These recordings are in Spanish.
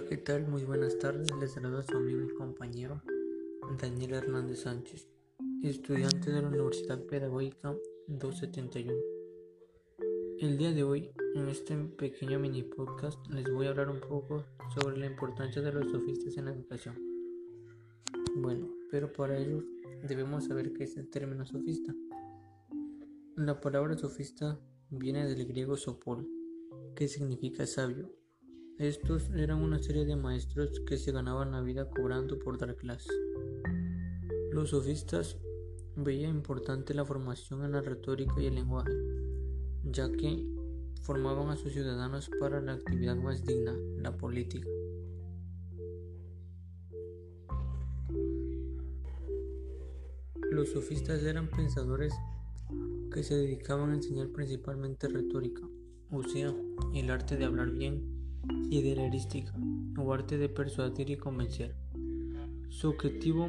tal? Muy buenas tardes. Les saluda su amigo y compañero Daniel Hernández Sánchez, estudiante de la Universidad Pedagógica 271. El día de hoy, en este pequeño mini podcast, les voy a hablar un poco sobre la importancia de los sofistas en la educación. Bueno, pero para ello debemos saber qué es el término sofista. La palabra sofista viene del griego sopol, que significa sabio estos eran una serie de maestros que se ganaban la vida cobrando por dar clases. Los sofistas veían importante la formación en la retórica y el lenguaje, ya que formaban a sus ciudadanos para la actividad más digna, la política. Los sofistas eran pensadores que se dedicaban a enseñar principalmente retórica, o sea, el arte de hablar bien y de la o arte de persuadir y convencer. Su objetivo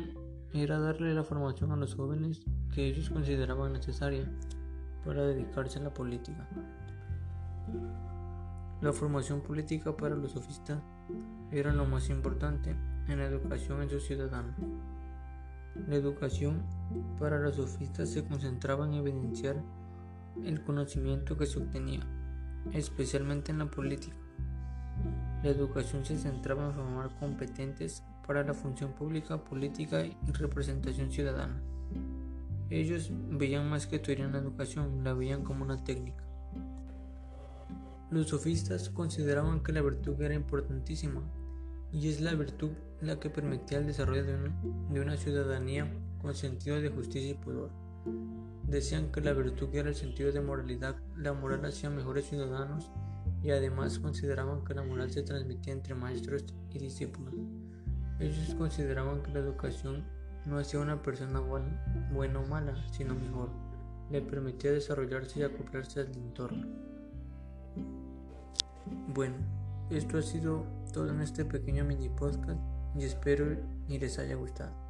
era darle la formación a los jóvenes que ellos consideraban necesaria para dedicarse a la política. La formación política para los sofistas era lo más importante en la educación en sus ciudadanos. La educación para los sofistas se concentraba en evidenciar el conocimiento que se obtenía, especialmente en la política, la educación se centraba en formar competentes para la función pública, política y representación ciudadana. Ellos veían más que teoría en la educación, la veían como una técnica. Los sofistas consideraban que la virtud era importantísima y es la virtud la que permitía el desarrollo de una, de una ciudadanía con sentido de justicia y pudor. Decían que la virtud era el sentido de moralidad, la moral hacía mejores ciudadanos y además consideraban que la moral se transmitía entre maestros y discípulos. Ellos consideraban que la educación no hacía una persona buena o mala, sino mejor, le permitía desarrollarse y acoplarse al entorno. Bueno, esto ha sido todo en este pequeño mini podcast y espero y les haya gustado.